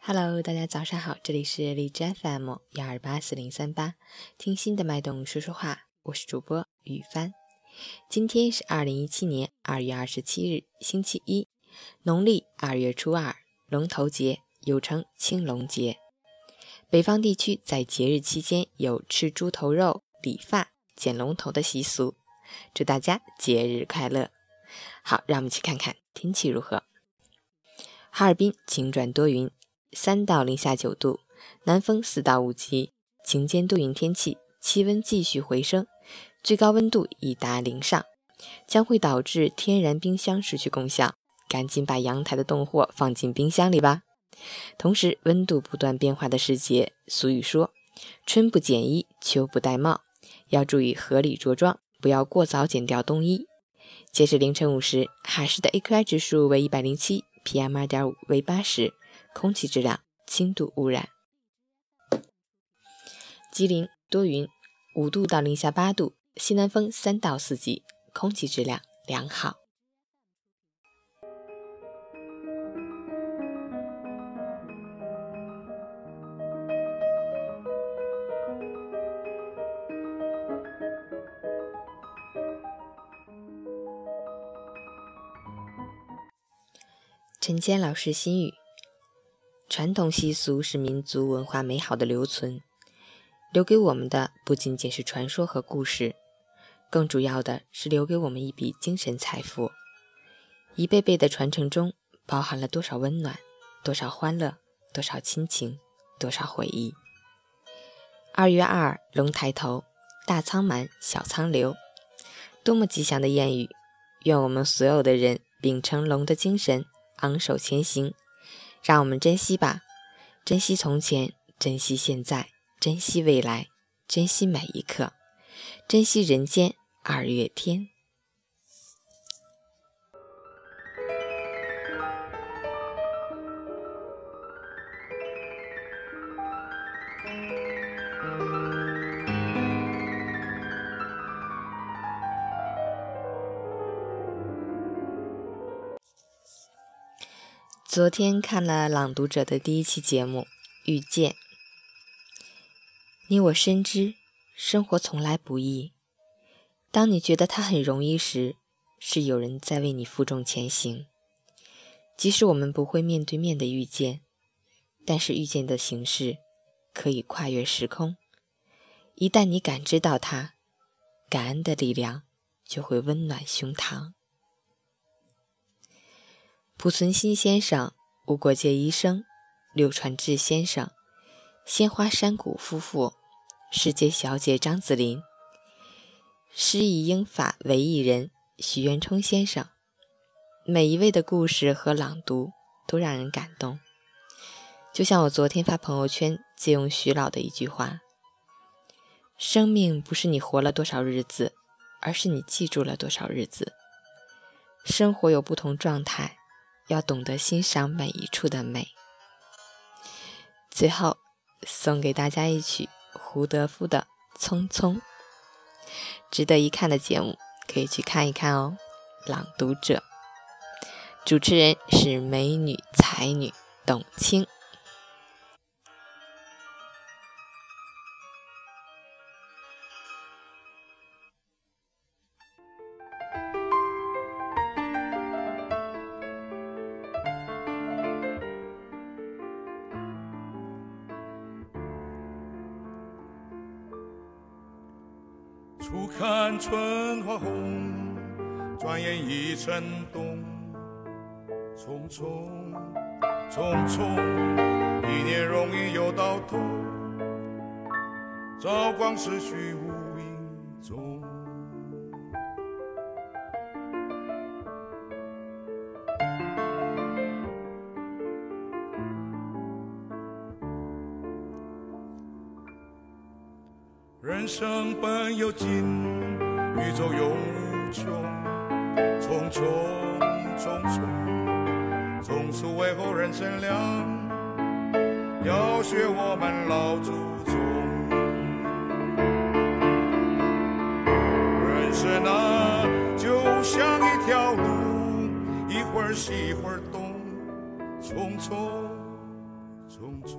Hello，大家早上好，这里是荔枝 FM 幺二八四零三八，听心的脉动说说话，我是主播雨帆。今天是二零一七年二月二十七日，星期一，农历二月初二，龙头节，又称青龙节。北方地区在节日期间有吃猪头肉、理发、剪龙头的习俗，祝大家节日快乐。好，让我们去看看天气如何。哈尔滨晴转多云。三到零下九度，南风四到五级，晴间多云天气，气温继续回升，最高温度已达零上，将会导致天然冰箱失去功效，赶紧把阳台的冻货放进冰箱里吧。同时，温度不断变化的时节，俗语说“春不减衣，秋不戴帽”，要注意合理着装，不要过早减掉冬衣。截至凌晨五时，哈市的 AQI 指数为一百零七，PM 二点五为八十。空气质量轻度污染。吉林多云，五度到零下八度，西南风三到四级，空气质量良好。陈坚老师心语。传统习俗是民族文化美好的留存，留给我们的不仅仅是传说和故事，更主要的是留给我们一笔精神财富。一辈辈的传承中，包含了多少温暖，多少欢乐，多少亲情，多少回忆。二月二，龙抬头，大仓满，小仓流，多么吉祥的谚语！愿我们所有的人秉承龙的精神，昂首前行。让我们珍惜吧，珍惜从前，珍惜现在，珍惜未来，珍惜每一刻，珍惜人间二月天。昨天看了《朗读者》的第一期节目《遇见》，你我深知生活从来不易。当你觉得它很容易时，是有人在为你负重前行。即使我们不会面对面的遇见，但是遇见的形式可以跨越时空。一旦你感知到它，感恩的力量就会温暖胸膛。濮存昕先生、无国界医生、柳传志先生、鲜花山谷夫妇、世界小姐张子琳、诗意英法唯艺人许渊冲先生，每一位的故事和朗读都让人感动。就像我昨天发朋友圈借用徐老的一句话：“生命不是你活了多少日子，而是你记住了多少日子。生活有不同状态。”要懂得欣赏每一处的美。最后，送给大家一曲胡德夫的《匆匆》，值得一看的节目，可以去看一看哦。朗读者，主持人是美女才女董卿。初看春花红，转眼已成冬。匆匆匆匆，一年容易又到头。朝光逝去无影踪。人生本有尽，宇宙永无穷。匆匆匆匆，匆匆为后人乘凉。要学我们老祖宗。人生啊，就像一条路，一会儿西一会儿东，匆匆匆匆。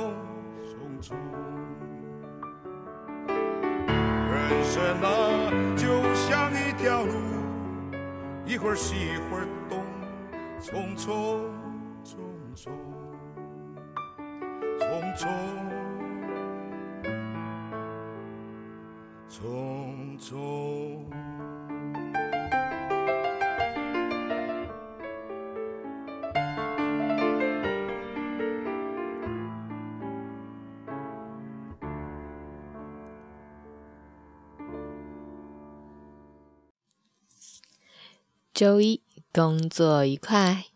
人生啊，就像一条路，一会儿西一会儿东，匆匆匆匆，匆匆匆匆。周一工作愉快。